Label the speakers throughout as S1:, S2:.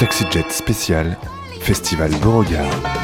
S1: Taxi Jet spécial, Festival Beauregard.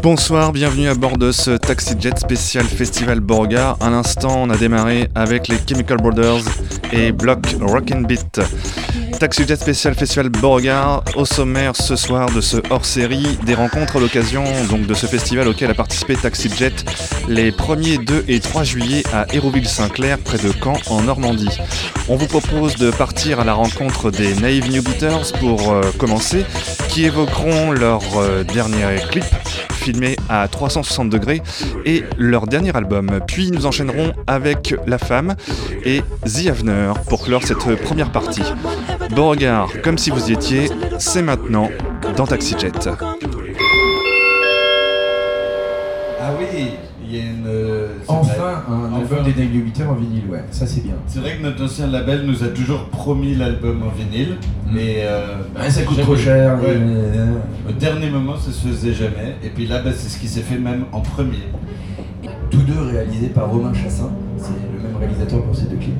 S2: Bonsoir, bienvenue à bord de ce Taxi Jet spécial Festival Beauregard. À l'instant, on a démarré avec les Chemical Brothers et Block Rockin' Beat. Taxi Jet spécial Festival Beauregard. Au sommaire ce soir de ce hors-série, des rencontres à l'occasion donc de ce festival auquel a participé Taxi Jet les 1er, 2 et 3 juillet à Hérouville-Saint-Clair, près de Caen, en Normandie. On vous propose de partir à la rencontre des Naive New Beaters pour euh, commencer, qui évoqueront leur euh, dernier clip? Filmé à 360 degrés et leur dernier album. Puis nous enchaînerons avec La Femme et The Avener pour clore cette première partie. Beauregard, comme si vous y étiez, c'est maintenant dans Taxi Jet.
S3: Ah oui,
S4: Enfin, un
S3: Enfin.
S4: album des Beaters en vinyle, ouais, ça c'est bien.
S3: C'est vrai que notre ancien label nous a toujours promis l'album en vinyle,
S4: Mm.
S3: mais euh,
S4: Ouais, ça coûte trop cher.
S3: Ouais. Au dernier moment, ça se faisait jamais. Et puis là, bah, c'est ce qui s'est fait même en premier.
S4: Tous deux réalisés par Romain Chassin, c'est le même réalisateur pour ces deux clips.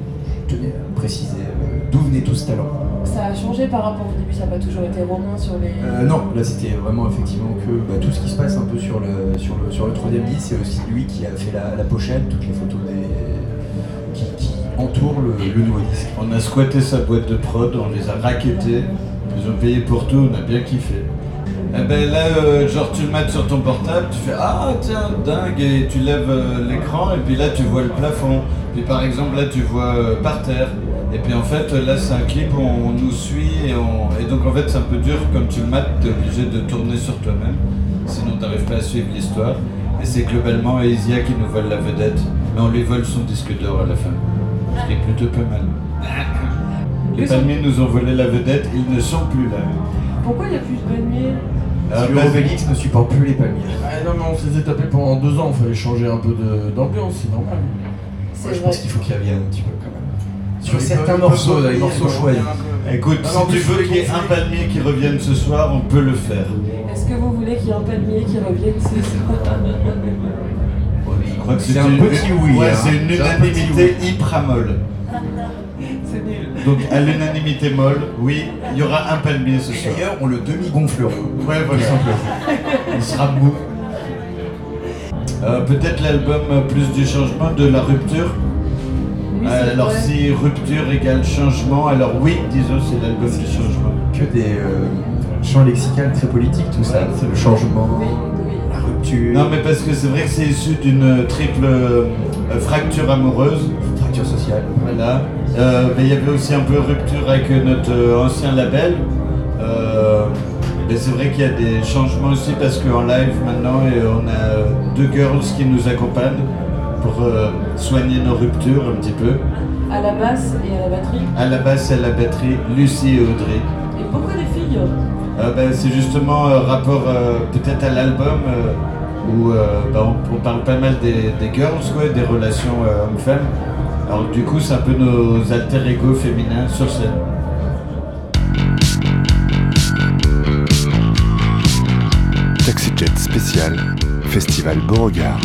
S4: Je tenais à préciser euh, d'où venait tout ce talent.
S5: Ça a changé par rapport au début, ça n'a pas toujours été romain sur les.
S4: Euh, non, là c'était vraiment effectivement que bah, tout ce qui se passe un peu sur le, sur le, sur le troisième disque, c'est aussi lui qui a fait la, la pochette, toutes les photos des, qui, qui entourent le, le nouveau disque.
S3: On a squatté sa boîte de prod, on les a raquettés, ils ont payé pour tout, on a bien kiffé. Et ben là, euh, genre tu le mets sur ton portable, tu fais Ah tiens, dingue, et tu lèves euh, l'écran, et puis là tu vois le plafond. Puis par exemple là tu vois euh, par terre. Et puis en fait là c'est un clip où on nous suit, et, on... et donc en fait c'est un peu dur, comme tu le mates, t'es obligé de tourner sur toi-même, sinon t'arrives pas à suivre l'histoire. Et c'est globalement Aisia qui nous vole la vedette, mais on lui vole son disque d'or à la fin. Ce qui est plutôt pas mal. Les palmiers nous ont volé la vedette, ils ne sont plus là.
S5: Pourquoi il n'y a plus de palmiers?
S4: Le
S3: bah,
S4: Obélix ne supporte plus les palmiers.
S6: Ah non mais on se les a tapés pendant deux ans, il fallait changer un peu d'ambiance, c'est normal.
S4: Moi, je pense qu'il faut qu'il revienne un petit peu quand même. Sur certains morceaux,
S6: il
S4: morceaux choisis.
S6: un.
S3: Écoute,
S6: Alors,
S3: si tu veux qu'il y ait un palmier qui revienne ce soir, on peut le faire.
S5: Est-ce que vous voulez qu'il y ait un palmier qui revienne ce soir
S3: Je crois que
S4: C'est un
S3: une-
S4: petit oui,
S3: Ouais,
S4: hein.
S3: c'est une
S4: un
S3: unanimité hyper molle.
S5: C'est nul.
S3: Donc à l'unanimité molle, oui, il y aura un palmier ce soir.
S4: D'ailleurs, on le demi-gonflera.
S3: Ouais, voilà. Il sera mou. Euh, Peut-être l'album euh, plus du changement, de la rupture.
S5: Oui,
S3: Euh, alors
S5: vrai.
S3: si rupture égale changement, alors oui, disons c'est l'album du changement.
S4: Que des euh, champs lexicales très politiques, tout ça. C'est le changement,
S5: Oui, oui.
S4: la rupture,
S3: Non mais parce que c'est vrai que c'est issu d'une triple euh, fracture amoureuse.
S4: fracture sociale.
S3: Voilà. Euh, mais il y avait aussi un peu rupture avec notre euh, ancien label. Euh, mais c'est vrai qu'il y a des changements aussi parce qu'en live maintenant et on a euh, deux girls qui nous accompagnent pour euh, soigner nos ruptures un petit peu.
S5: À la basse et à la batterie.
S3: À la basse et à la batterie, Lucie et Audrey.
S5: Et pourquoi des filles?
S3: Euh, ben, c'est justement euh, rapport euh, peut-être à l'album euh, où euh, ben, on, on parle pas mal des, des girls, quoi, des relations euh, hommes-femmes. Alors du coup, c'est un peu nos alter ego féminins sur scène.
S7: Taxi Jet spécial, Festival Beauregard.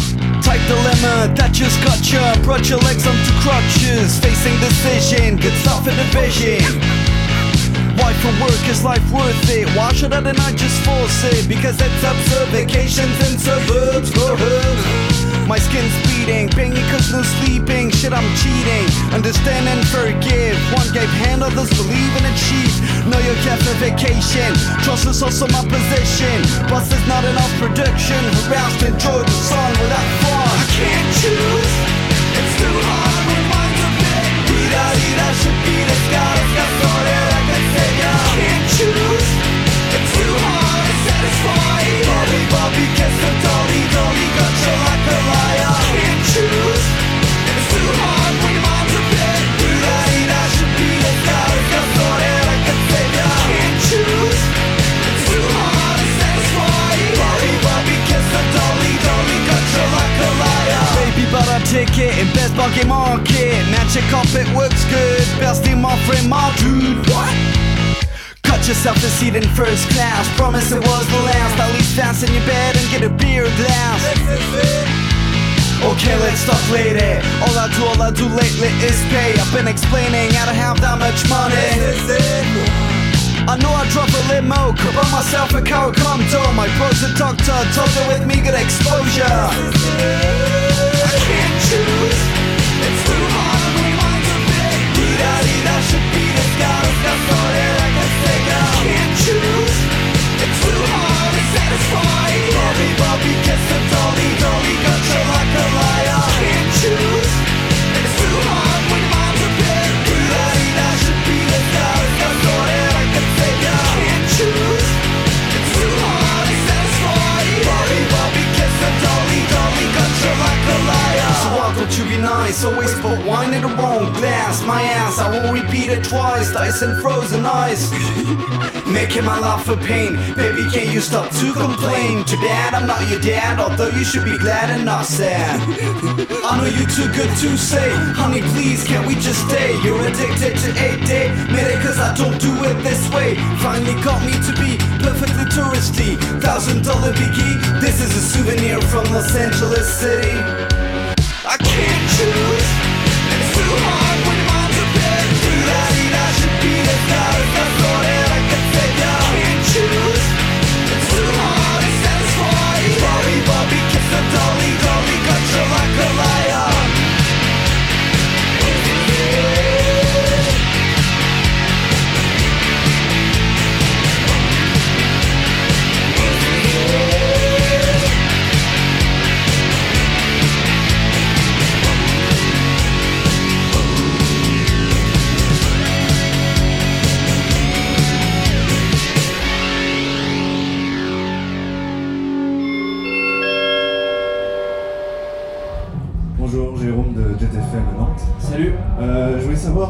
S8: Dilemma that just got you. Brought your legs onto crutches. Facing decision, good stuff in the vision. Why for work is life worth it? Why should I deny just force it? Because it's absurd vacations in suburbs for hoods. My skin's bleeding, banging cause no sleeping. Shit, I'm cheating. Understand and forgive. One gave hand, others believe and achieve. Know your vacation. Trust is also my position. Plus, there's not enough production. Harassed, enjoy the sun without fun. I can't choose. It's too hard when mine's a bit. Vida, vida, should be the sky. It's got sorted, I can say I. Can't choose. It's too hard to satisfy. Bobby, Bobby, kiss the dolly, ticket in best buggy market. Magic carpet works good. Best in my friend, my dude. What? Yourself a seat in first class. Promise it was the last. At least dance in your bed and get a beer glass. Okay, let's talk later. All I do, all I do lately is pay. I've been explaining how to have that much money. I know I drop a limo, could buy myself a car, come door. My bro's a doctor, doctor with me, good exposure. I can't choose. It's too hard I I to like a bit. Dida, should be the sky, it's got Always put wine in the wrong glass. My ass, I won't repeat it twice. Dice and frozen ice. Making my life a pain. Baby, can you stop to complain? Too bad I'm not your dad, although you should be glad and not sad. I know you're too good to say. Honey, please, can't we just stay? You're addicted to 8 day. Made it cause I don't do it this way. Finally got me to be perfectly touristy. Thousand dollar biggie. This is a souvenir from Los Angeles City. I can't choose.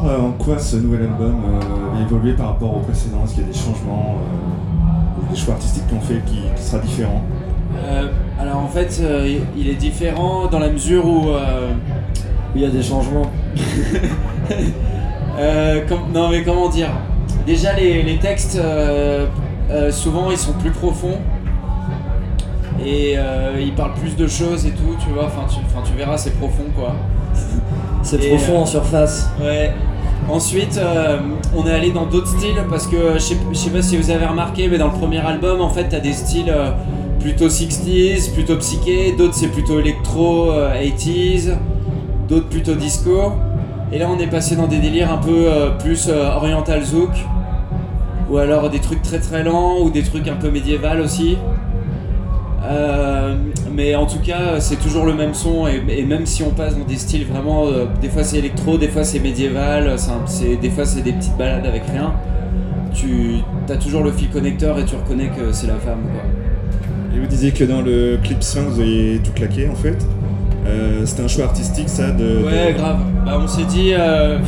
S9: Euh, en quoi ce nouvel album euh, a évolué par rapport au précédent? Est-ce qu'il y a des changements, euh, ou des choix artistiques qu'on fait qui, sera différent?
S10: Alors en fait, il est différent dans la mesure où
S11: Il y a des changements.
S10: Non mais comment dire? Déjà les, textes souvent ils sont plus profonds et euh, ils parlent plus de choses et tout, tu vois? Enfin, tu verras c'est profond quoi.
S11: C'est profond
S10: euh,
S11: en surface.
S10: Ouais. Ensuite, euh, on est allé dans d'autres styles parce que je sais, je sais pas si vous avez remarqué, mais dans le premier album, en fait, t'as des styles euh, plutôt 60s, plutôt psyché, d'autres c'est plutôt électro, euh, 80s, d'autres plutôt disco. Et là, on est passé dans des délires un peu plus oriental zouk, ou alors des trucs très très lents, ou des trucs un peu médiéval aussi. Euh, mais en tout cas, c'est toujours le même son et, et même si on passe dans des styles vraiment, euh, des fois c'est électro, des fois c'est médiéval, c'est c'est- des fois c'est des petites balades avec rien. Tu as toujours le fil connecteur et tu reconnais que c'est la femme quoi.
S9: Et vous disiez que dans le clip 5, vous aviez tout claqué en fait. Euh, C'était un choix artistique ça de.
S10: Ouais,
S9: de-
S10: grave. Bah, on s'est dit. euh,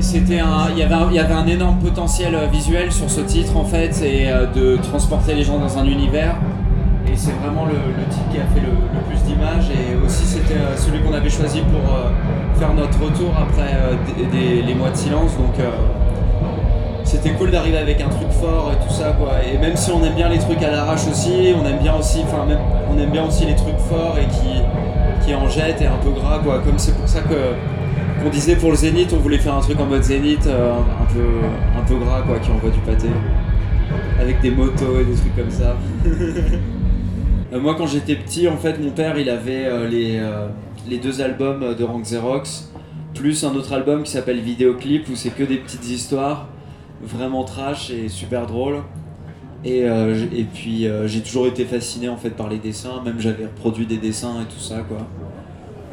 S10: c'était- un, il y avait un, il y avait un énorme potentiel euh, visuel sur ce titre en fait et euh, de transporter les gens dans un univers et c'est vraiment le, le titre qui a fait le, plus d'images. Et aussi c'était euh, celui qu'on avait choisi pour euh, faire notre retour après euh, les mois de silence. Donc c'était cool d'arriver avec un truc fort et tout ça quoi. Et même si on aime bien les trucs à l'arrache aussi on aime bien aussi enfin même on aime bien aussi les trucs forts et qui qui en jettent et un peu gras quoi. Comme c'est pour ça que qu'on disait pour le Zénith on voulait faire un truc en mode Zénith un, peu un peu gras quoi qui envoie du pâté. Avec des motos et des trucs comme ça moi quand j'étais petit en fait mon père il avait euh, les, euh, les deux albums de Rank Xerox plus un autre album qui s'appelle Vidéoclip où c'est que des petites histoires vraiment trash et super drôle. Et, euh, puis euh, j'ai toujours été fasciné en fait par les dessins, même j'avais reproduit des dessins et tout ça quoi.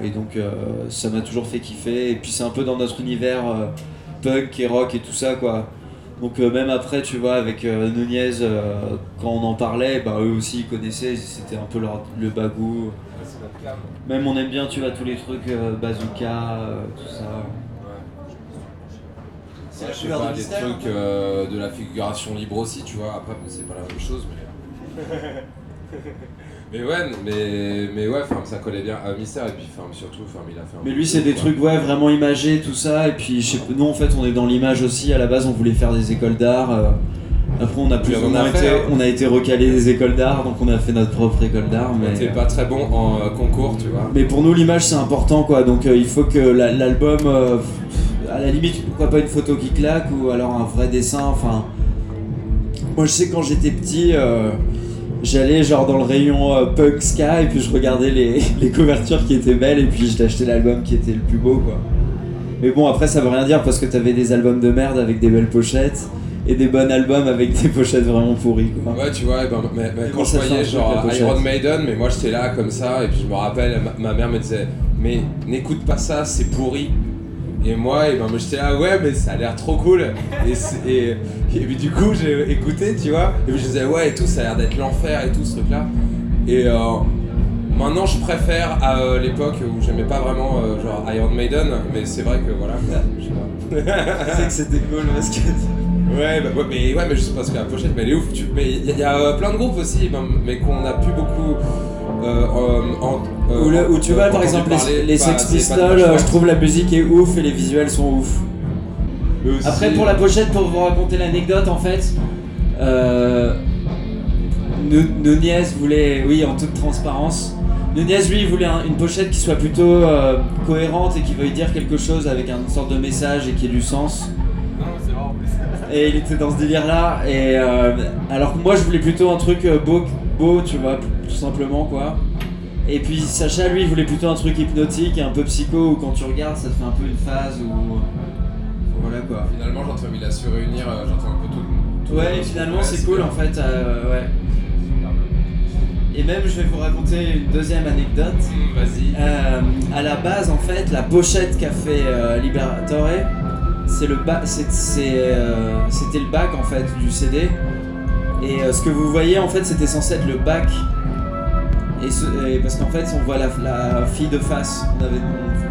S10: Et donc euh, ça m'a toujours fait kiffer. Et puis c'est un peu dans notre univers euh, punk et rock et tout ça quoi. Donc euh, même après tu vois avec euh, Nunez euh, quand on en parlait, bah eux aussi ils connaissaient, c'était un peu leur, le bagou. Même on aime bien tu vois tous les trucs euh, bazooka, euh, tout ça.
S12: Ouais, je sais pas, des trucs euh, de la figuration libre aussi, tu vois. Après, bon, c'est pas la même chose, mais. mais ouais, mais, mais ouais, ça collait bien à Mystère, et puis surtout, il a fait un
S10: Mais lui c'est des
S12: quoi.
S10: trucs ouais vraiment imagés tout ça et puis je sais nous en fait on est dans l'image aussi à la base on voulait faire des écoles d'art euh, après on a plus ou
S12: on a fait,
S10: été
S12: hein.
S10: on a été recalé des écoles d'art donc on a fait notre propre école d'art mais
S12: T'es pas très bon en euh, concours, tu vois.
S10: mais pour nous l'image c'est important quoi donc euh, il faut que la- l'album à la limite pourquoi pas une photo qui claque ou alors un vrai dessin enfin moi je sais quand j'étais petit euh, J'allais genre dans le rayon euh, punk ska et puis je regardais les, les couvertures qui étaient belles et puis j'ai acheté l'album qui était le plus beau quoi. Mais bon après ça veut rien dire parce que t'avais des albums de merde avec des belles pochettes et des bons albums avec des pochettes vraiment pourries quoi.
S12: Ouais, tu vois, ben, mais, mais
S10: Et
S12: quand je voyais genre. Iron Maiden, mais moi j'étais là comme ça, et puis je me rappelle, ma, ma mère me disait, mais n'écoute pas ça, c'est pourri. Et moi, et ben, moi, j'étais là, ouais, mais ça a l'air trop cool. Et, et, et puis du coup, j'ai écouté, tu vois, et puis je disais, ouais, et tout, ça a l'air d'être l'enfer et tout ce truc-là. Et euh, maintenant, je préfère à euh, l'époque où j'aimais pas vraiment euh, genre Iron Maiden, mais c'est vrai que voilà, je sais pas.
S10: C'est que c'était cool parce que.
S12: Ouais, bah, ouais, mais, ouais, mais juste parce que la pochette, mais elle est ouf. Tu- mais il y, a- y a plein de groupes aussi, ben, mais qu'on a plus beaucoup. Euh, en- en- euh,
S10: Où, le- où tu
S12: euh,
S10: vois par exemple les,
S12: parler,
S10: les
S12: pas
S10: Sex Pistols, euh, je trouve la musique est ouf et les visuels sont ouf.
S12: Aussi.
S10: Après pour la pochette, pour vous raconter l'anecdote en fait, euh, Nu- Nunez voulait, oui en toute transparence, Nunez lui voulait un- une pochette qui soit plutôt euh, cohérente et qui veuille dire quelque chose avec une sorte de message et qui ait du sens. Et il était dans ce délire là et euh, alors que moi je voulais plutôt un truc euh, beau, beau tu vois, tout simplement quoi. Et puis Sacha lui il voulait plutôt un truc hypnotique et un peu psycho où quand tu regardes ça te fait un peu une phase ou voilà quoi.
S12: Finalement, j'entends, il a su réunir, euh, j'entends un peu tout. tout
S10: Ouais,
S12: le-
S10: finalement
S12: ouais,
S10: c'est cool
S12: bien.
S10: en fait, euh, ouais. Et même je vais vous raconter une deuxième anecdote.
S12: Vas-y.
S10: Euh, à la base en fait, la pochette qu'a fait euh, Liberatore, c'est le ba- c'est- c'est, euh, c'était le bac en fait du CD. Et euh, ce que vous voyez en fait c'était censé être le bac. Et, ce- et parce qu'en fait on voit la, la fille de face. On, avait,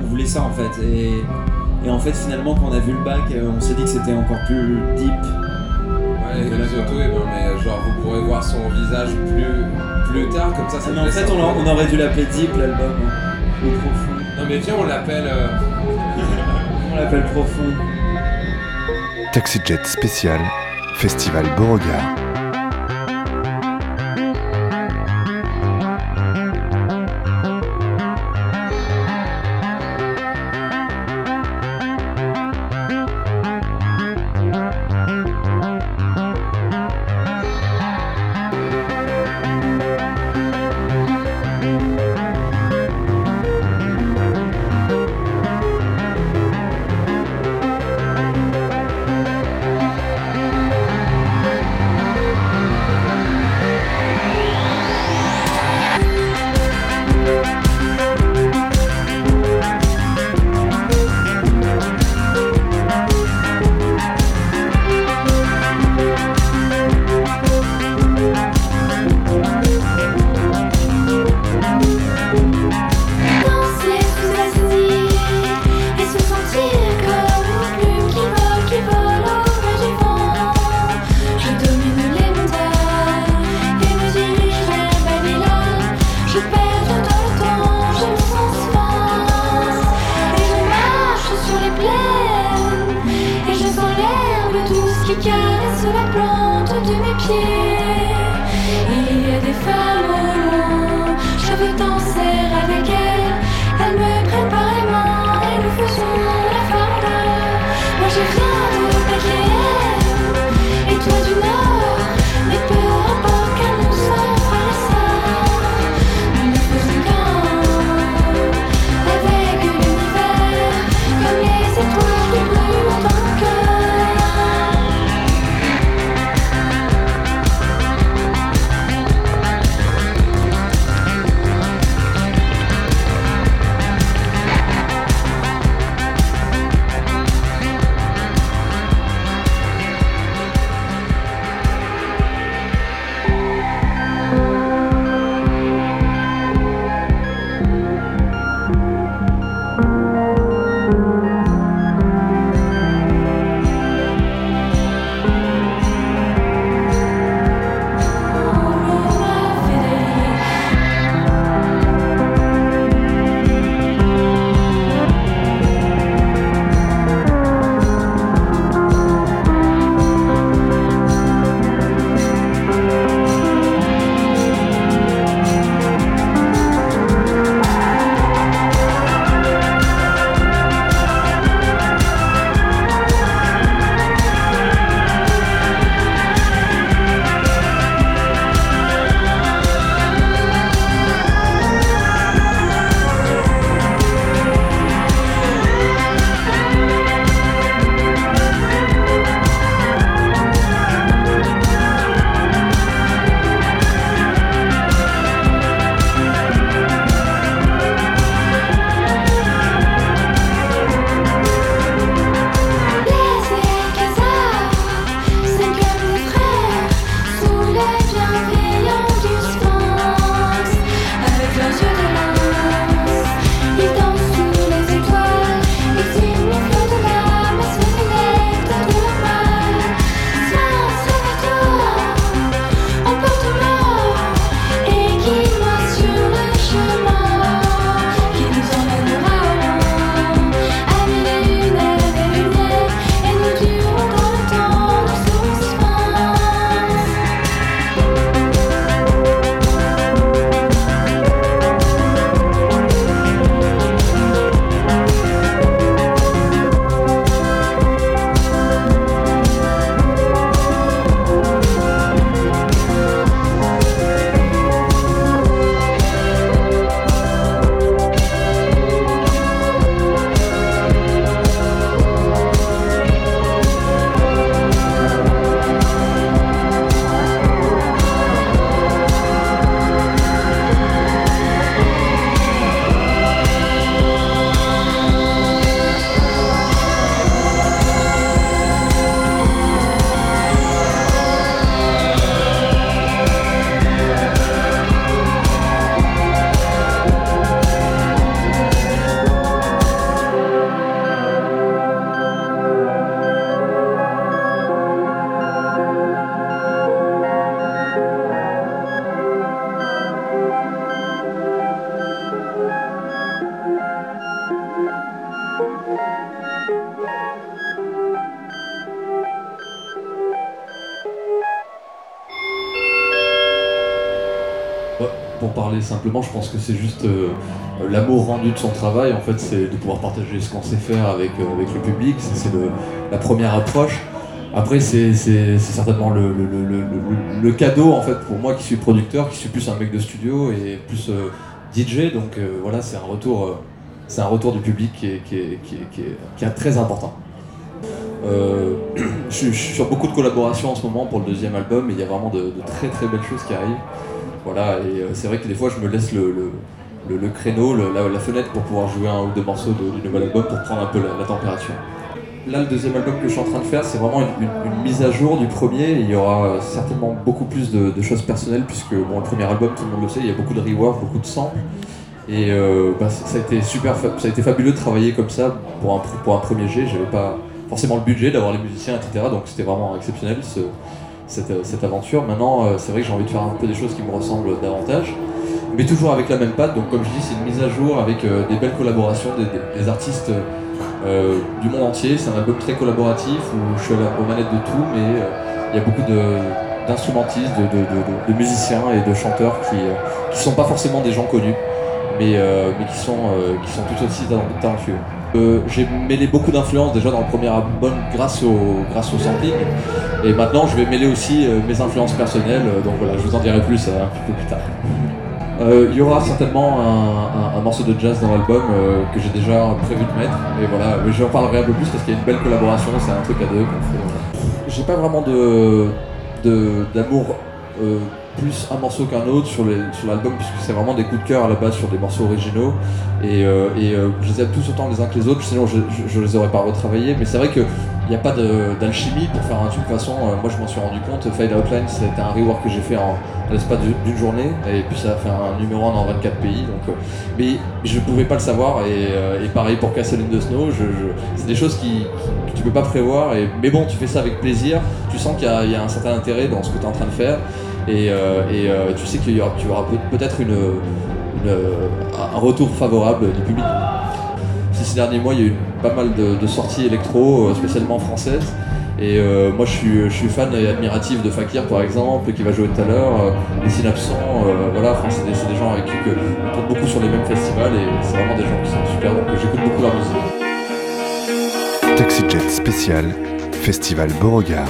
S10: on voulait
S11: ça en fait. Et, et en fait, finalement, quand on a vu le bac, euh, on s'est dit que c'était encore plus deep.
S12: Ouais, et surtout, eh ben, mais genre vous pourrez voir son visage plus, plus tard, comme ça ça
S11: Ah, mais en
S12: laisse
S11: fait, on, aurait dû l'appeler Deep l'album. hein. Ou profond.
S12: Non mais viens, on l'appelle. euh,
S11: On l'appelle profond.
S7: Taxi Jet spécial, Festival Beauregard.
S13: Je
S14: pense que c'est juste euh, l'amour rendu de son travail. En fait, c'est de pouvoir partager ce qu'on sait faire avec, euh, avec le public. C'est la première approche. Après, c'est certainement le, le- le- le- cadeau en fait pour moi qui suis producteur, qui suis plus un mec de studio et plus euh, DJ. Donc voilà, c'est un retour, un retour du public qui est, qui est- qui est- qui est- très important. Je, suis- je suis sur beaucoup de collaborations en ce moment pour le deuxième album et il y a vraiment de, de très très belles choses qui arrivent. Voilà, et euh, c'est vrai que des fois je me laisse le, créneau, la, fenêtre pour pouvoir jouer un ou deux morceaux du nouvel album pour prendre un peu la, température. Là, le deuxième album que je suis en train de faire, c'est vraiment une, mise à jour du premier. Il y aura euh, certainement beaucoup plus de, choses personnelles, puisque bon, le premier album, tout le monde le sait, il y a beaucoup de rework, beaucoup de samples. Et euh, bah, ça, a été super, ça a été fabuleux de travailler comme ça pour un, pour un premier jet. J'avais pas forcément le budget d'avoir les musiciens, etc. Donc c'était vraiment exceptionnel ce- cette, euh, cette aventure. Maintenant, euh, c'est vrai que j'ai envie de faire un peu des choses qui me ressemblent davantage, mais toujours avec la même patte. Donc comme je dis, c'est une mise à jour avec euh, des belles collaborations, des, artistes du monde entier. C'est un album très collaboratif où je suis aux manettes de tout, mais il y a beaucoup d'instrumentistes, de, musiciens et de chanteurs qui ne sont pas forcément des gens connus, mais, qui, sont, qui sont tout aussi talent- talentueux. Euh, J'ai mêlé beaucoup d'influences déjà dans le premier album grâce au, grâce au sampling, et maintenant je vais mêler aussi euh, mes influences personnelles, euh, donc voilà, je vous en dirai plus un petit peu plus tard. Il y aura certainement un, un- morceau de jazz dans l'album que j'ai déjà prévu de mettre. Et voilà, mais j'en parlerai un peu plus parce qu'il y a une belle collaboration, c'est un truc à deux qu'on fait. J'ai pas vraiment de d'amour plus un morceau qu'un autre sur les- sur l'album puisque c'est vraiment des coups de cœur à la base sur des morceaux originaux et, euh, et, euh, je les aime tous autant les uns que les autres sinon je, je, je les aurais pas retravaillés mais c'est vrai que il n'y a pas d'alchimie pour faire un truc. De toute façon, euh, moi je m'en suis rendu compte. Fade Outline, c'était un rework que j'ai fait en, l'espace d'une journée. Et puis ça a fait un numéro 1 dans 24 pays. Donc, euh, mais je pouvais pas le savoir. Et, euh, et pareil pour Castle in the Snow, je, c'est des choses qui, que tu peux pas prévoir. Et, mais bon, tu fais ça avec plaisir. Tu sens qu'il y, y a un certain intérêt dans ce que tu es en train de faire. Et, euh, euh, tu sais qu'il y aura, peut-être une- un retour favorable du public. Ces derniers mois, il y a eu pas mal de, sorties électro, euh, spécialement françaises. Et euh, moi, je suis, fan et admiratif de Fakir, par exemple, qui va jouer tout à l'heure, euh, les Synapsons, euh, voilà, enfin, c'est des, c'est des gens avec qui que, on tourne beaucoup sur les mêmes festivals et c'est vraiment des gens qui sont super, donc j'écoute beaucoup leur musique.
S7: Taxi Jet spécial, Festival Beauregard.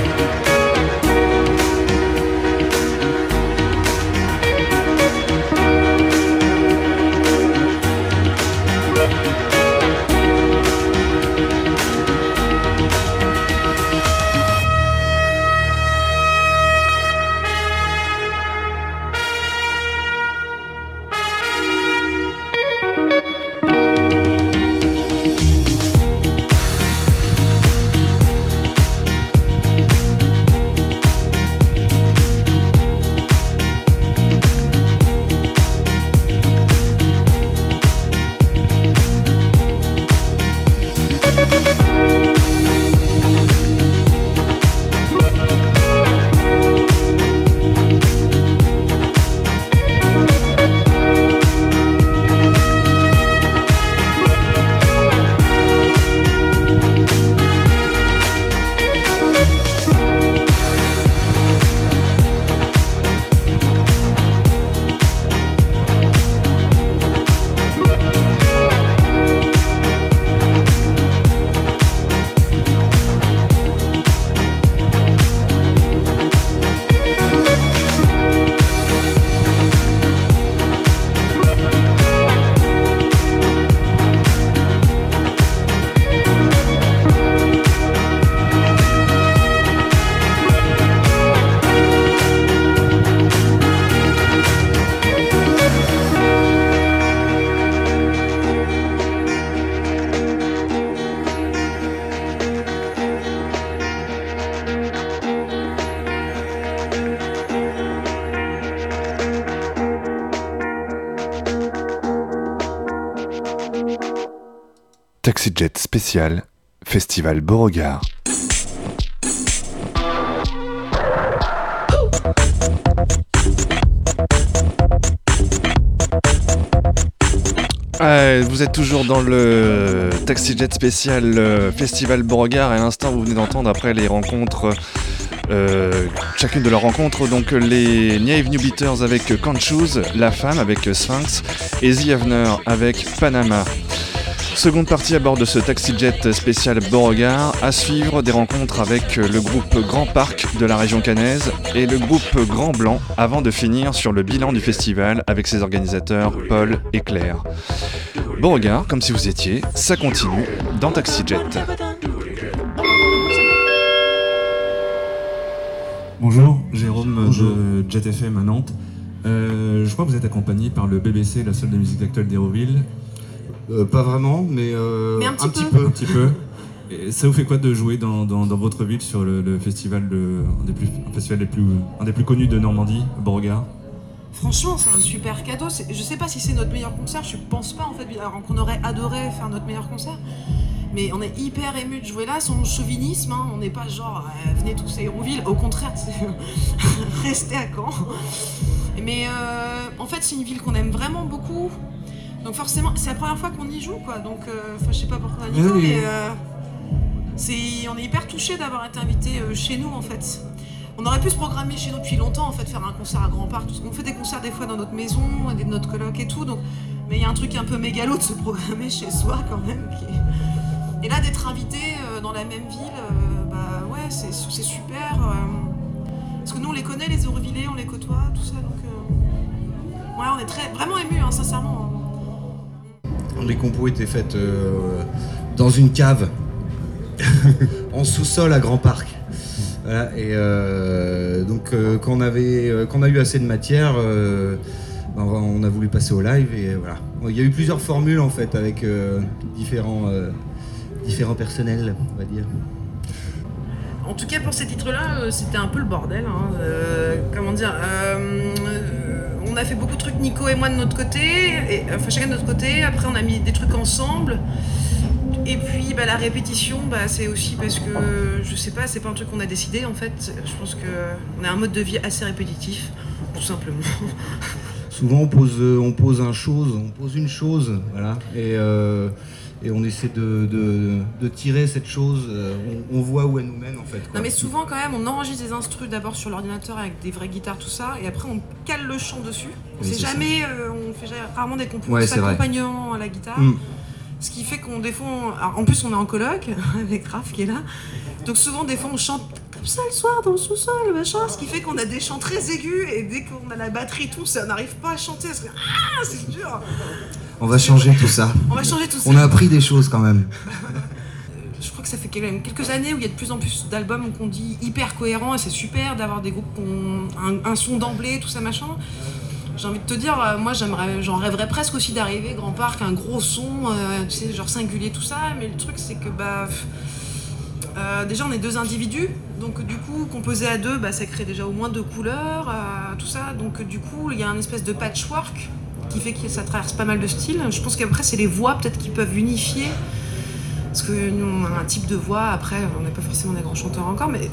S7: Bye.
S15: Taxi Jet spécial, Festival Beauregard.
S2: Vous êtes toujours dans le Taxi Jet spécial euh, Festival Beauregard et à l'instant vous venez d'entendre après les rencontres, euh, chacune de leurs rencontres, donc les Niave New Beaters avec Can't Choose, La Femme avec Sphinx et The Avener avec Panama. Seconde partie à bord de ce Taxi Jet spécial Beauregard, à suivre des rencontres avec le groupe Grand Parc de la région cannaise et le groupe Grand Blanc avant de finir sur le bilan du festival avec ses organisateurs Paul et Claire. Beauregard, comme si vous étiez, ça continue dans Taxi Jet.
S9: Bonjour, Jérôme de Jet FM à Nantes. Euh, je crois que vous êtes accompagné par le BBC, la salle de musique actuelle d'Hérouville.
S3: Euh, pas vraiment, mais, euh,
S9: Mais un petit peu. Un petit peu. Et ça vous fait quoi de jouer dans, dans- dans votre ville sur le, le festival, de, un, des plus, un festival les plus, un des plus connus de Normandie, Beauregard
S16: Franchement, c'est un super cadeau. Je sais pas si c'est notre meilleur concert, je pense pas en fait, alors qu'on aurait adoré faire notre meilleur concert. Mais on est hyper ému de jouer là, sans chauvinisme, hein. on n'est pas genre euh, venez tous à Hérouville, au contraire, c'est restez à Caen. Mais euh, en fait, c'est une ville qu'on aime vraiment beaucoup. Donc forcément, c'est la première fois qu'on y joue quoi. Donc, euh, je sais pas pourquoi Nico,
S9: Oui, oui.
S16: mais euh, c'est, on est hyper touchés d'avoir été invités euh, chez nous en fait. On aurait pu se programmer chez nous depuis longtemps en fait, faire un concert à Grand Parc. On fait des concerts des fois dans notre maison, des- de notre coloc et tout. Donc, mais il y a un truc un peu mégalo de se programmer chez soi quand même. qui est- Et là d'être invité euh, dans la même ville, bah ouais, c'est, c'est super. Parce que nous on les connaît les Eurevillés, on les côtoie, tout ça. Donc ouais, on est très vraiment émus, hein, sincèrement.
S3: Les compos étaient faites euh, dans une cave, en sous-sol à Grand Parc. Voilà, et euh, donc euh, quand, on avait, euh, quand on a eu assez de matière, euh, ben, on a voulu passer au live et voilà. Il y a eu plusieurs formules en fait avec euh, différents, euh, différents personnels, on va dire.
S16: En tout cas, pour ces titres-là, euh, c'était un peu le bordel. hein. Euh, comment dire euh, On a fait beaucoup de trucs, Nico et moi, de notre côté, et, enfin chacun de notre côté. Après, on a mis des trucs ensemble. Et puis, bah, la répétition, bah, c'est aussi parce que, je sais pas, c'est pas un truc qu'on a décidé en fait. Je pense qu'on a un mode de vie assez répétitif, tout simplement.
S3: Souvent on pose, on pose un chose, on pose une chose, voilà, et, euh, et on essaie de, de- de tirer cette chose, euh, on, on voit où elle nous mène en fait. quoi.
S16: Non mais souvent quand même on enregistre des instrus d'abord sur l'ordinateur avec des vraies guitares tout ça et après on cale le chant dessus. On
S3: Oui,
S16: sait jamais, euh, on fait rarement des compos
S3: Ouais,
S16: à la guitare.
S3: Mm.
S16: Ce qui fait qu'on des fois, on- alors, en plus on est en coloc avec Raph qui est là, donc souvent des fois on chante comme ça le soir dans le sous-sol, machin. Ce qui fait qu'on a des chants très aigus et dès qu'on a la batterie tout, ça n'arrive pas à chanter. parce que, Ah, c'est dur.
S3: On va changer tout ça.
S16: On va changer tout ça.
S3: On a appris des choses quand même.
S16: Je crois que ça fait quand même quelques années où il y a de plus en plus d'albums qu'on dit hyper cohérents et c'est super d'avoir des groupes qui ont un, un son d'emblée, tout ça machin. J'ai envie de te dire, euh, moi j'aimerais, j'en rêverais presque aussi d'arriver, Grand Parc, un gros son, euh, tu sais, genre singulier, tout ça, mais le truc c'est que bah. euh, déjà on est deux individus, donc du coup composer à deux, bah, ça crée déjà au moins deux couleurs, euh, tout ça, donc du coup il y a un espèce de patchwork qui fait que ça traverse pas mal de styles. Je pense qu'après c'est les voix peut-être qui peuvent unifier parce que nous, on a un type de voix, après, on n'est pas forcément des grands chanteurs encore, mais.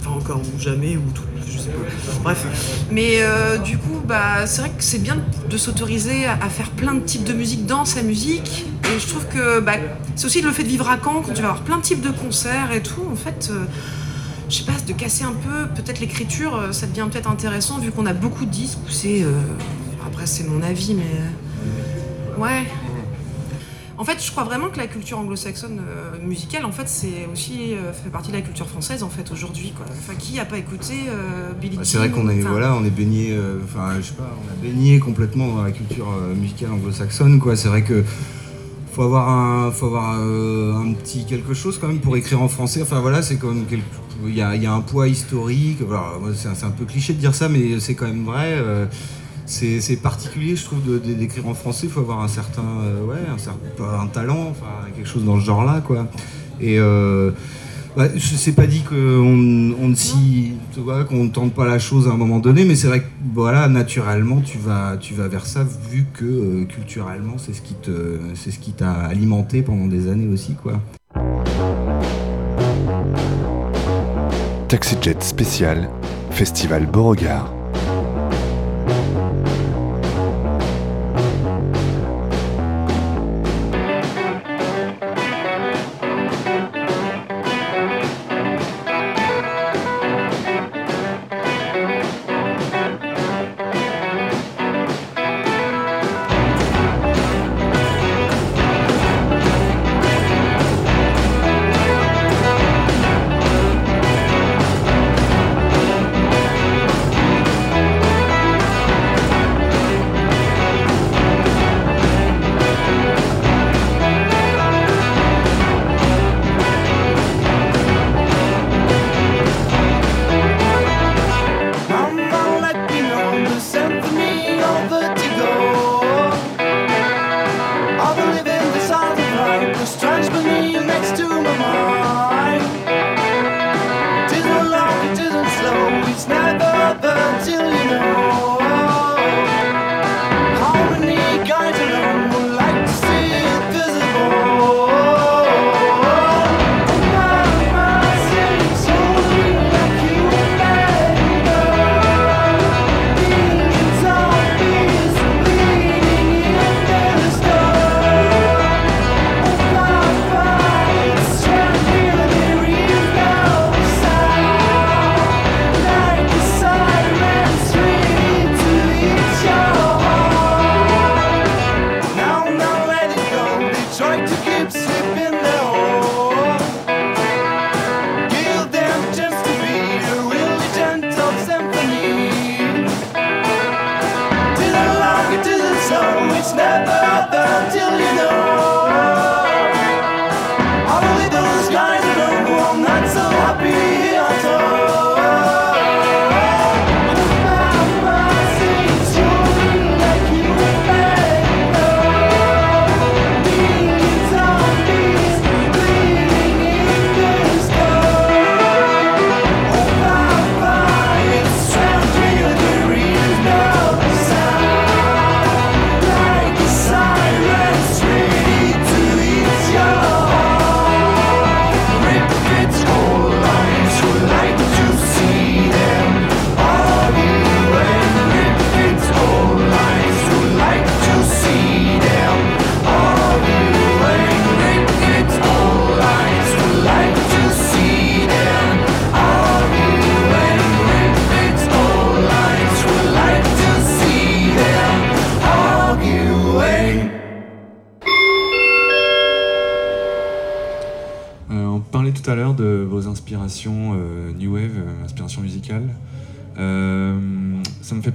S16: Enfin, encore, ou jamais, ou tout, je sais pas. Bref. Mais euh, du coup, bah, c'est vrai que c'est bien de s'autoriser à, à faire plein de types de musique dans sa musique. Et je trouve que bah, c'est aussi le fait de vivre à Caen, quand tu vas avoir plein de types de concerts et tout, en fait. euh, je sais pas, de casser un peu, peut-être l'écriture, euh, ça devient peut-être intéressant vu qu'on a beaucoup de disques où c'est. euh, Après, c'est mon avis, mais. euh, Ouais. En fait, je crois vraiment que la culture anglo-saxonne euh, musicale, en fait, c'est aussi euh, fait partie de la culture française, en fait, aujourd'hui. Quoi. Enfin, qui a pas écouté euh, Billy
S3: Bah, c'est vrai qu'on est voilà, on est baigné, enfin je sais pas, on a baigné complètement dans la culture musicale anglo-saxonne quoi. C'est vrai que faut avoir un, faut avoir un petit quelque chose quand même pour écrire en français. Enfin voilà, c'est quand même quelque- il y a, il y a un poids historique. C'est un, c'est un peu cliché de dire ça, mais c'est quand même vrai. C'est c'est particulier, je trouve, d'écrire en français. Il faut avoir un certain, euh, ouais, un talent, enfin quelque chose dans ce genre-là, quoi. Et euh, bah, pas dit qu'on on ne s'y, qu'on tente pas la chose à un moment donné, mais c'est vrai que voilà, naturellement, tu vas, vers ça, vu que euh, culturellement, c'est ce qui te, c'est t'a alimenté pendant des années aussi, quoi.
S2: Taxi Jet spécial, Festival Beauregard.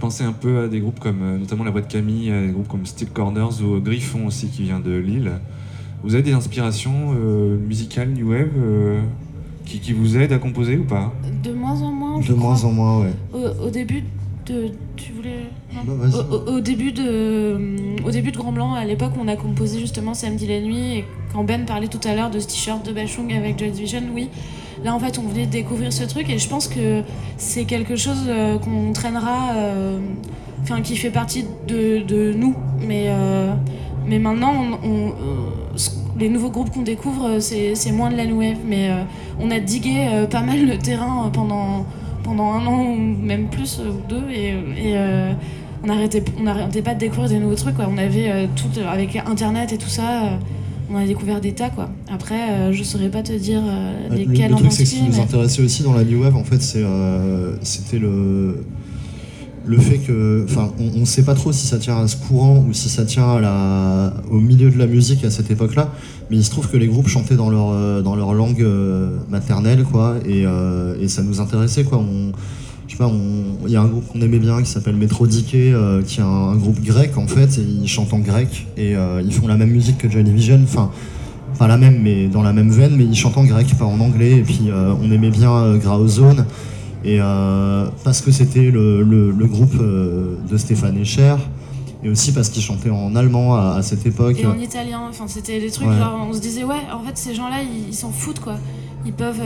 S9: Penser un peu à des groupes comme euh, notamment La Voix de Camille, à des groupes comme Steel Corners ou Griffon aussi qui vient de Lille. Vous avez des inspirations euh, musicales New Wave euh, qui, qui vous aident à composer ou pas?
S17: De moins en moins, je
S9: De
S17: crois.
S9: moins en moins, ouais.
S17: Au, au début de. Tu voulais. non
S9: Bah, vas-y.
S17: au, au- au début de, au début de Grand Blanc, à l'époque, on a composé justement Samedi la nuit. Et quand Ben parlait tout à l'heure de ce t-shirt de Bachung avec Joy Division, oui. Là, en fait, on venait de découvrir ce truc et je pense que c'est quelque chose euh, qu'on traînera. euh, Enfin, qui fait partie de, de nous. Mais, euh, mais maintenant, les nouveaux groupes qu'on découvre, c'est moins de la new. Mais on a digué pas mal le terrain pendant, pendant un an ou même plus ou deux. Et, on n'arrêtait on n'arrêtait pas de découvrir des nouveaux trucs. On avait tout, avec Internet et tout ça. On a découvert des tas quoi. Après, euh, je saurais pas te dire euh,
S18: Le,
S17: lesquels
S18: le
S17: en
S18: truc, c'est que ce qui nous intéressait aussi dans la New Wave, en fait, c'est, euh, c'était le, le fait que. Enfin, on ne sait pas trop si ça tient à ce courant ou si ça tient à la, au milieu de la musique à cette époque-là, mais il se trouve que les groupes chantaient dans leur, euh, dans leur langue euh, maternelle, quoi, et, et ça nous intéressait, quoi. On, je sais pas, on- il y a un groupe qu'on aimait bien qui s'appelle Metrodike, euh, qui est un, un groupe grec en fait, et ils chantent en grec et euh, ils font la même musique que Joy Division, enfin pas la même mais dans la même veine, mais ils chantent en grec, pas en anglais, et puis euh, on aimait bien Graozone, et parce que c'était le, le- le groupe de Stéphane Escher, et aussi parce qu'ils chantaient en allemand à, à cette époque.
S17: Et en italien, enfin c'était des trucs
S18: Ouais.
S17: genre on se disait ouais en fait ces gens-là ils ils s'en foutent quoi. Ils peuvent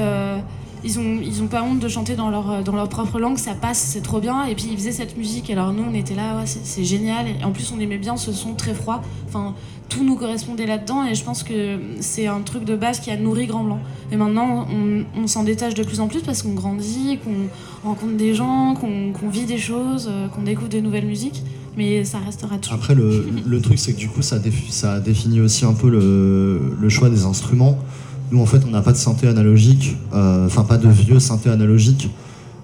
S17: ils ont ils ont pas honte de chanter dans leur dans leur propre langue, ça passe, c'est trop bien et puis ils faisaient cette musique alors nous on était là c'est génial et en plus on aimait bien ce son très froid. Enfin tout nous correspondait là-dedans et je pense que c'est un truc de base qui a nourri Grand Blanc. Et maintenant on, s'en détache de plus en plus parce qu'on grandit, qu'on rencontre des gens, qu'on qu'on vit des choses, euh, qu'on découvre de nouvelles musiques, mais ça restera toujours.
S18: Après, le, le truc, c'est que du coup, ça, défi- ça définit aussi un peu le, le choix des instruments. Nous, en fait, on n'a pas de synthé analogique, euh, enfin, pas de vieux synthé analogique.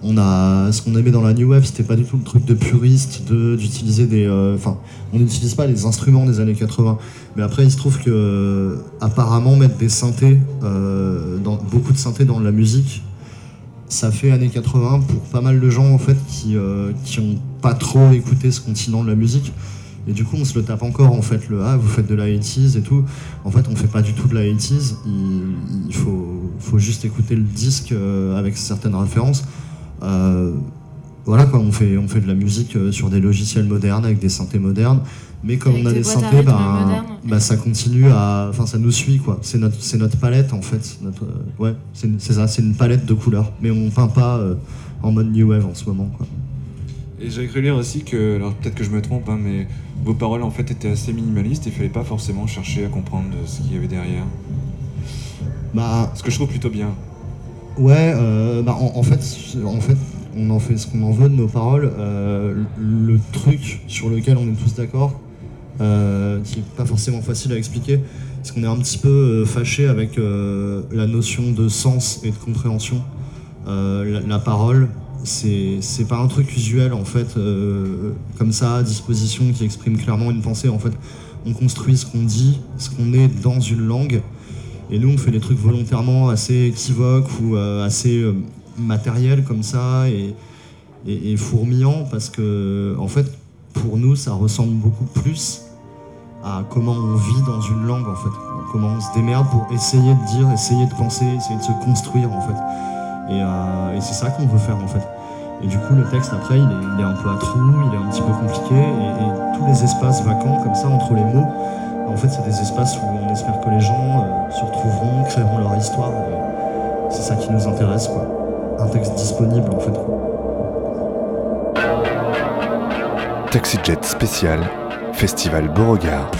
S18: On a ce qu'on aimait dans la New Wave, c'était pas du tout le truc de puriste, de d'utiliser des. euh, Enfin, on n'utilise pas les instruments des années 80. Mais après, il se trouve que, euh, apparemment, mettre des synthés, beaucoup de synthés dans la musique, ça fait années 80 pour pas mal de gens en fait qui, euh, qui pas trop écouté ce continent de la musique. Et du coup, on se le tape encore en fait, le Ah, vous faites de la 80s et tout. En fait, on fait pas du tout de la 80s. Il, il faut, faut juste écouter le disque euh, avec certaines références. Euh, voilà quoi, on fait, on fait de la musique euh, sur des logiciels modernes, avec des synthés modernes. Mais comme
S17: Avec
S18: on a
S17: des
S18: des synthés, bah, bah, ça continue à. Enfin, ça nous suit quoi. C'est notre, c'est notre palette en fait. Notre, euh, ouais, c'est c'est ça, c'est une palette de couleurs. Mais on peint pas euh, en mode new wave en ce moment quoi.
S9: Et j'ai cru lire aussi que, alors peut-être que je me trompe, hein, mais vos paroles en fait étaient assez minimalistes et il fallait pas forcément chercher à comprendre ce qu'il y avait derrière.
S18: Bah,
S9: Ce que je trouve plutôt bien.
S18: Ouais, euh, bah, en, en fait, en fait, on en fait ce qu'on en veut de nos paroles. Euh, le truc sur lequel on est tous d'accord, euh, qui est pas forcément facile à expliquer, c'est qu'on est un petit peu fâché avec la notion de sens et de compréhension. La, la parole, c'est pas un truc usuel en fait, euh, comme ça, à disposition, qui exprime clairement une pensée. En fait, on construit ce qu'on dit, ce qu'on est dans une langue. Et nous, on fait des trucs volontairement assez équivoques ou euh, assez euh, matériels comme ça et, et, et fourmillants parce que, en fait, pour nous, ça ressemble beaucoup plus à comment on vit dans une langue, en fait. Comment on se démerde pour essayer de dire, essayer de penser, essayer de se construire, en fait. Et, euh, et c'est ça qu'on veut faire, en fait. Et du coup, le texte, après, il est, un peu à trous, il est un petit peu compliqué, et, tous les espaces vacants, comme ça, entre les mots, en fait, c'est des espaces où on espère que les gens euh, se retrouveront, créeront leur histoire. C'est ça qui nous intéresse, quoi. Un texte disponible, en fait.
S7: Taxi Jet spécial, Festival Beauregard.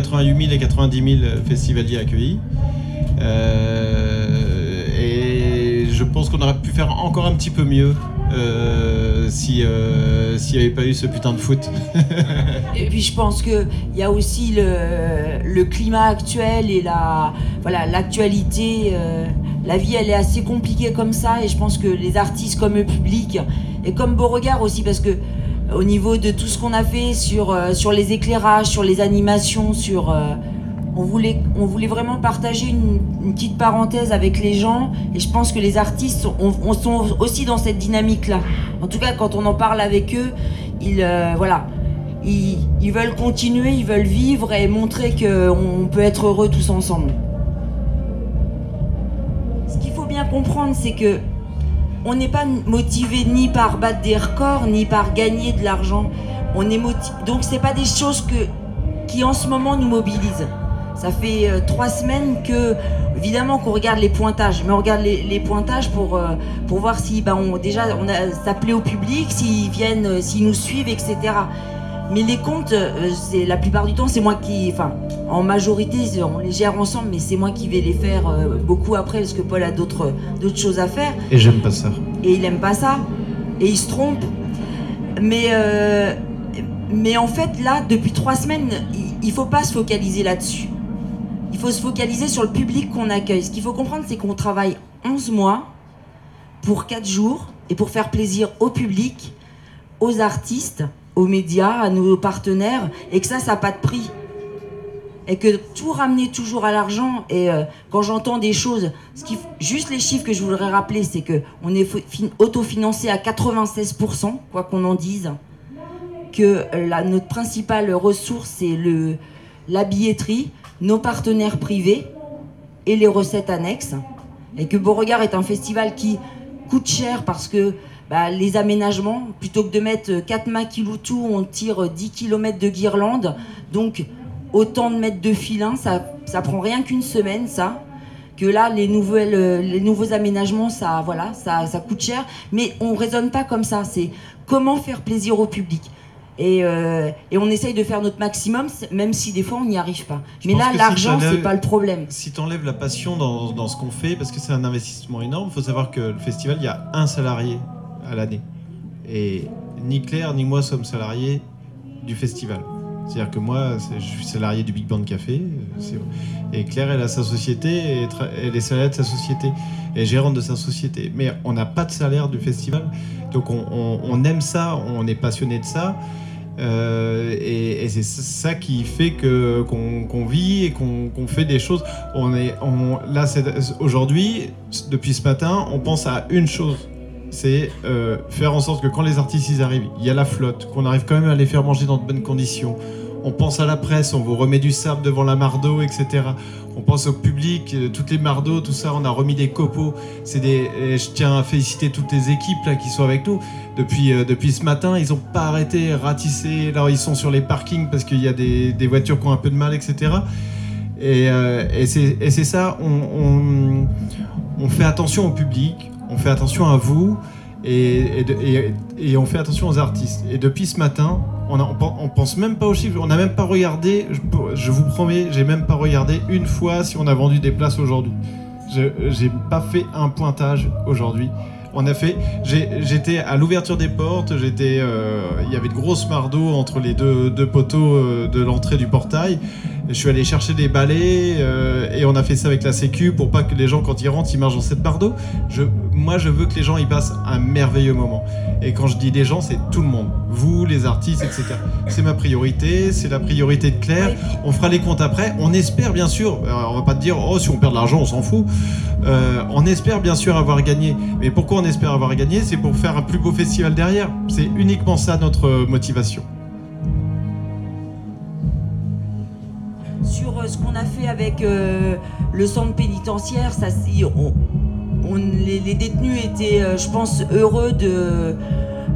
S19: 88 000 et 90 000 festivaliers accueillis. Euh, et je pense qu'on aurait pu faire encore un petit peu mieux euh, si euh, s'il n'y avait pas eu ce putain de foot.
S20: Et puis je pense qu'il y a aussi le, le climat actuel et la voilà l'actualité. la vie elle est assez compliquée comme ça et je pense que les artistes comme le public et comme Beauregard aussi parce que au niveau de tout ce qu'on a fait sur, euh, sur les éclairages, sur les animations, sur euh, on voulait, on voulait vraiment partager une, petite parenthèse avec les gens et je pense que les artistes sont, on- on sont aussi dans cette dynamique-là. En tout cas, quand on en parle avec eux, ils, euh, voilà, ils, ils veulent continuer, ils veulent vivre et montrer qu'on peut être heureux tous ensemble. Ce qu'il faut bien comprendre, c'est que on n'est pas motivé ni par battre des records, ni par gagner de l'argent. On est moti- donc c'est pas des choses que, qui en ce moment nous mobilisent. Ça fait euh, trois semaines que, évidemment, qu'on regarde les pointages, mais on regarde les, les pointages pour, euh, pour voir si, bah, on, déjà, on a, ça plaît au public, s'ils viennent, euh, s'ils nous suivent, etc. Mais les comptes, euh, c'est la plupart du temps, c'est moi qui, enfin, en majorité, on les gère ensemble, mais c'est moi qui vais les faire euh, beaucoup après parce que Paul a d'autres, d'autres choses à faire
S19: Et j'aime pas ça.
S20: et il aime pas ça et il se trompe. Mais euh, mais en fait là, depuis trois semaines, il, il faut pas se focaliser là-dessus. Il faut se focaliser sur le public qu'on accueille. Ce qu'il faut comprendre, c'est qu'on travaille 11 mois pour 4 jours et pour faire plaisir au public, aux artistes, aux médias, à nos partenaires, et que ça, ça n'a pas de prix. Et que tout ramener toujours à l'argent et euh, quand j'entends des choses ce qui, juste les chiffres que je voudrais rappeler c'est que on est fin- autofinancé à 96% quoi qu'on en dise que la, notre principale ressource c'est le la billetterie nos partenaires privés et les recettes annexes. Et que Beauregard est un festival qui coûte cher parce que bah, les aménagements, plutôt que de mettre 4 maquiloutou, on tire 10 km de guirlandes. Donc, autant de mètres de filin, ça, ça prend rien qu'une semaine, ça. Que là, les, nouvelles, euh, les nouveaux aménagements, ça, voilà, ça, ça coûte cher. Mais on raisonne pas comme ça. C'est comment faire plaisir au public. Et, euh, et on essaye de faire notre maximum, même si des fois on n'y arrive pas.
S19: Je
S20: Mais là,
S19: si
S20: l'argent,
S19: t'enlèves-
S20: c'est pas le problème.
S19: Si tu enlèves la passion dans, dans ce qu'on fait, parce que c'est un investissement énorme, il faut savoir que le festival, il y a un salarié à l'année. Et ni Claire ni moi sommes salariés du festival. C'est-à-dire que moi, je suis salarié du Big Band Café, et Claire, elle a sa société, et elle est salariée de sa société, et gérante de sa société. Mais on n'a pas de salaire du festival, donc on, aime ça, on est passionné de ça, euh, et, c'est ça qui fait que qu'on vit et qu'on fait des choses. On est, on, là, aujourd'hui, depuis ce matin, on pense à une chose. C'est euh, faire en sorte que quand les artistes ils arrivent, il y a la flotte, qu'on arrive quand même à les faire manger dans de bonnes conditions. On pense à la presse, on vous remet du sable devant la mardeau, etc. On pense au public, euh, toutes les mardeaux, tout ça, on a remis des copeaux. C'est des, et je tiens à féliciter toutes les équipes là qui sont avec nous. Depuis, euh, depuis ce matin, ils n'ont pas arrêté, ratissé. Alors ils sont sur les parkings parce qu'il y a des, des voitures qui ont un peu de mal, etc. Et, euh, et c'est ça, on, on fait attention au public, on fait attention à vous et, et, on fait attention aux artistes. Et depuis ce matin, on, on, pen- on pense même pas aux chiffres, on n'a même pas regardé, je, vous promets, j'ai même pas regardé une fois si on a vendu des places aujourd'hui. J'ai pas fait un pointage aujourd'hui. On a fait. J'étais à l'ouverture des portes. J'étais. euh, Il y avait de grosses mardeaux entre les deux, deux poteaux euh, de l'entrée du portail. Je suis allé chercher des balais euh, et on a fait ça avec la Sécu pour pas que les gens quand ils rentrent ils marchent dans cette. Je, moi je veux que les gens y passent un merveilleux moment. Et quand je dis les gens, c'est tout le monde. Vous, les artistes, etc. C'est ma priorité, c'est la priorité de Claire. On fera les comptes après. On espère bien sûr, alors, on va pas te dire oh si on perd de l'argent on s'en fout. Euh, on espère bien sûr avoir gagné. Mais pourquoi on espère avoir gagné? C'est pour faire un plus beau festival derrière. C'est uniquement ça notre euh, motivation.
S20: Ce qu'on a fait avec euh, le centre pénitentiaire, ça, on- les, détenus étaient, euh, je pense, heureux de,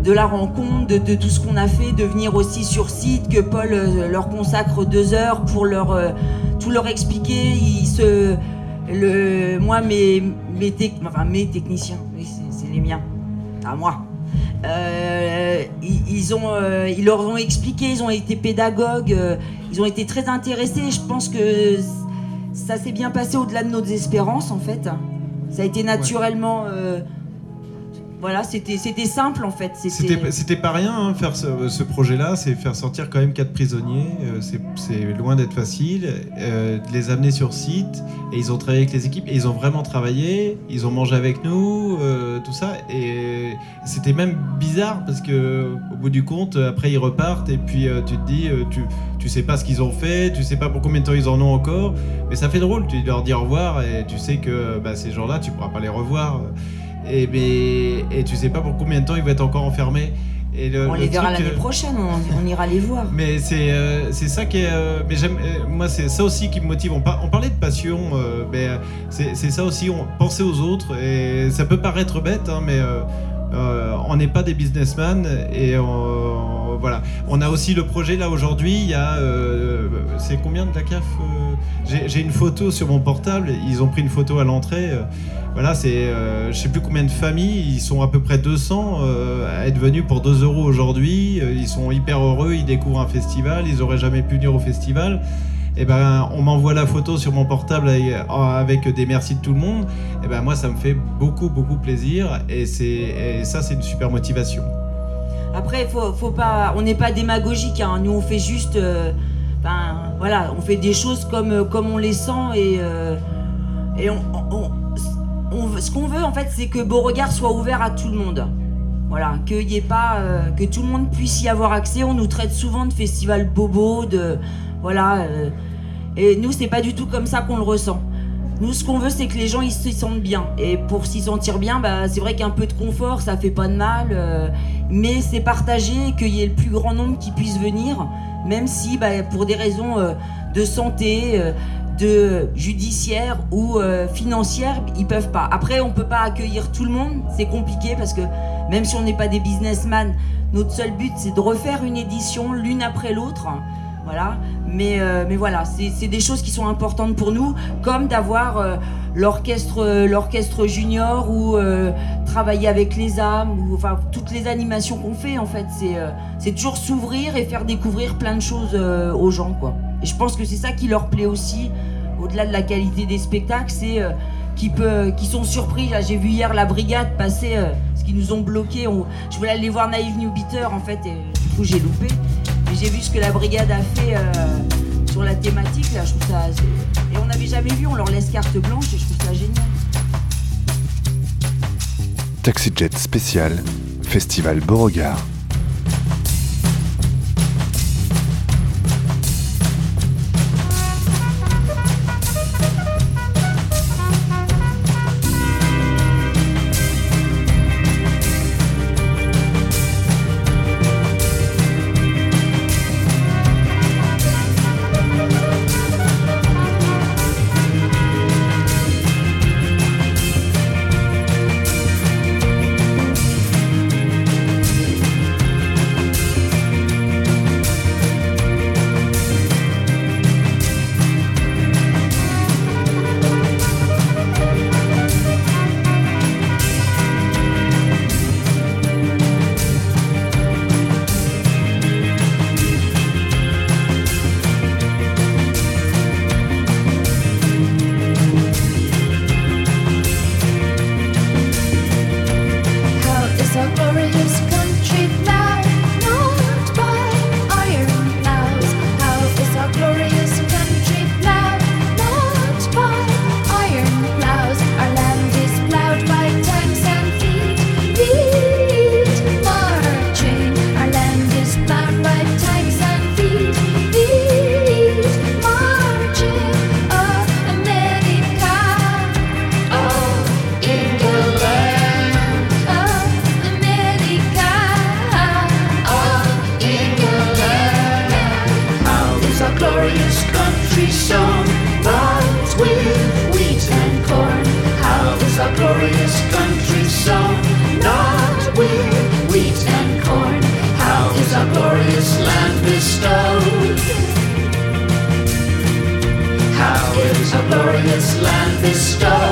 S20: de la rencontre, de, tout ce qu'on a fait, de venir aussi sur site, que Paul euh, leur consacre deux heures pour leur, tout leur expliquer. Il se, le, moi, mes, mes, tec- enfin, mes techniciens, c'est les miens, à moi. Euh, ils, ont, euh, ils leur ont expliqué, ils ont été pédagogues, euh, ils ont été très intéressés. Je pense que ça s'est bien passé au-delà de nos espérances en fait. Ça a été naturellement. euh, voilà, c'était simple en fait.
S19: C'était pas rien, hein, faire ce, projet-là, c'est faire sortir quand même quatre prisonniers. euh, c'est- loin d'être facile. euh, de les amener sur site, et ils ont travaillé avec les équipes, et ils ont vraiment travaillé. Ils ont mangé avec nous, euh, tout ça. Et c'était même bizarre parce que au bout du compte, après ils repartent, et puis tu te dis, tu, tu sais pas ce qu'ils ont fait, tu sais pas pour combien de temps ils en ont encore, mais ça fait drôle. Tu leur dis au revoir, et tu sais que bah, ces gens-là, tu pourras pas les revoir. Et, mais, et tu sais pas pour combien de temps ils vont être encore. Et le-
S20: On
S19: le
S20: les verra l'année
S19: euh,
S20: prochaine, on, on ira les voir.
S19: mais c'est euh, ça qui est. euh, mais j'aime. euh, moi, c'est ça aussi qui me motive. On, par- on parlait de passion, mais c'est ça aussi. On, penser aux autres. Et ça peut paraître bête, hein, mais on n'est pas des businessmen. Et on- voilà. On a aussi le projet là aujourd'hui. Il y a. euh, c'est combien de la CAF euh, J'ai une photo sur mon portable. Ils ont pris une photo à l'entrée. euh, voilà, c'est euh, je sais plus combien de familles, ils sont à peu près 200 euh, à être venus pour 2 euros aujourd'hui. Euh, Ils sont hyper heureux, ils découvrent un festival, ils auraient jamais pu venir au festival. Et ben, on m'envoie la photo sur mon portable avec, des merci de tout le monde. Et ben moi, ça me fait beaucoup beaucoup plaisir et et ça, c'est une super motivation.
S20: Après, faut, pas, on n'est pas démagogique. hein. Nous, on fait juste, euh, ben, voilà, on fait des choses comme, euh, on les sent et, euh, ce qu'on veut en fait, c'est que Beauregard soit ouvert à tout le monde. Voilà, qu'il y ait pas, que tout le monde puisse y avoir accès. On nous traite souvent de festival bobo, de, voilà. et nous, c'est pas du tout comme ça qu'on le ressent. Nous, ce qu'on veut, c'est que les gens ils se sentent bien. Et pour s'y sentir bien, bah, c'est vrai qu'un peu de confort, ça fait pas de mal. euh, mais c'est partagé qu'il y ait le plus grand nombre qui puisse venir, même si, bah, pour des raisons euh, de santé, euh, de judiciaire ou financière, ils peuvent pas. Après, on peut pas accueillir tout le monde. C'est compliqué parce que même si on n'est pas des businessmen, notre seul but, c'est de refaire une édition l'une après l'autre. Voilà, mais, euh, mais voilà, c'est des choses qui sont importantes pour nous, comme d'avoir euh, l'orchestre junior ou euh, travailler avec les âmes, ou enfin toutes les animations qu'on fait en fait, c'est toujours s'ouvrir et faire découvrir plein de choses aux gens. Et je pense que c'est ça qui leur plaît aussi, au-delà de la qualité des spectacles, c'est qu'ils sont surpris. J'ai vu hier la brigade passer, ce qu'ils nous ont bloqué. Je voulais aller voir Naïve New Beater en fait, et du coup j'ai loupé. J'ai vu ce que la brigade a fait euh, sur la thématique. Là, je trouve ça. Et on n'avait jamais vu. On leur laisse carte blanche et je trouve ça génial.
S7: Taxi Jet spécial, Festival Beauregard.
S13: Our glorious land
S21: bestowed?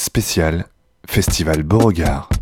S7: spécial Festival Beauregard.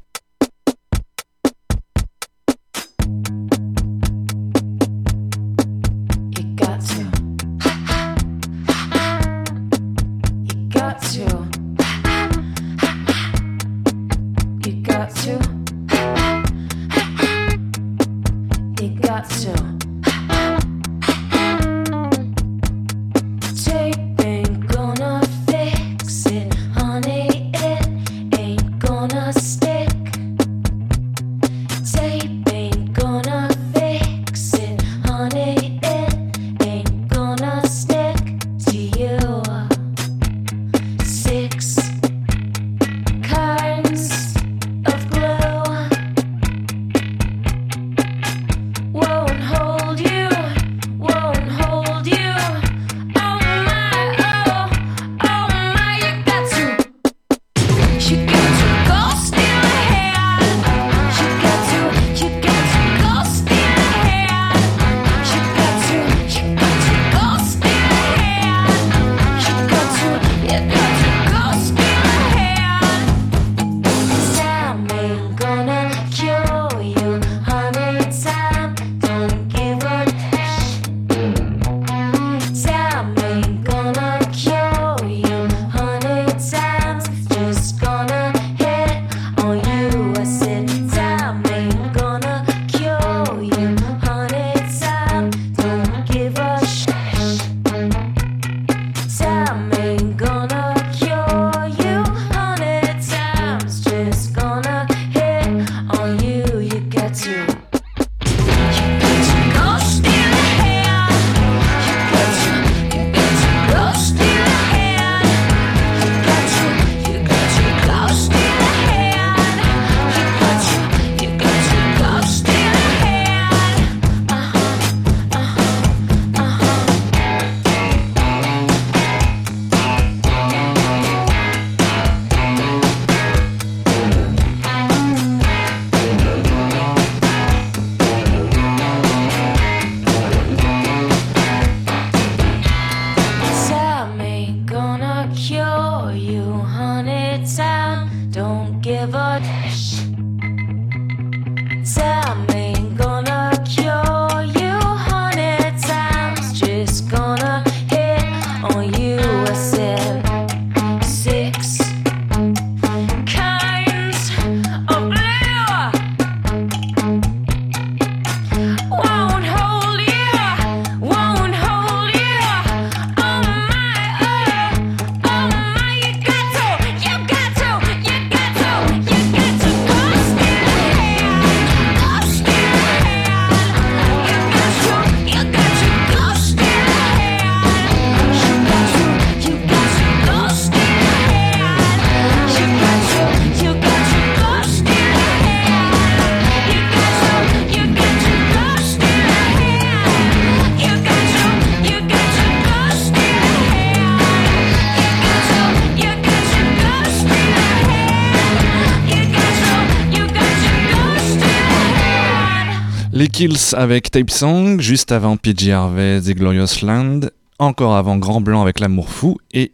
S2: Avec Tape Song, juste avant PG Harvey, The Glorious Land, encore avant Grand Blanc avec L'amour fou et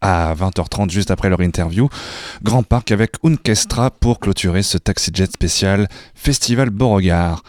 S2: à 20h30 juste après leur interview, Grand Parc avec Unkestra pour clôturer ce taxi jet spécial Festival Beauregard.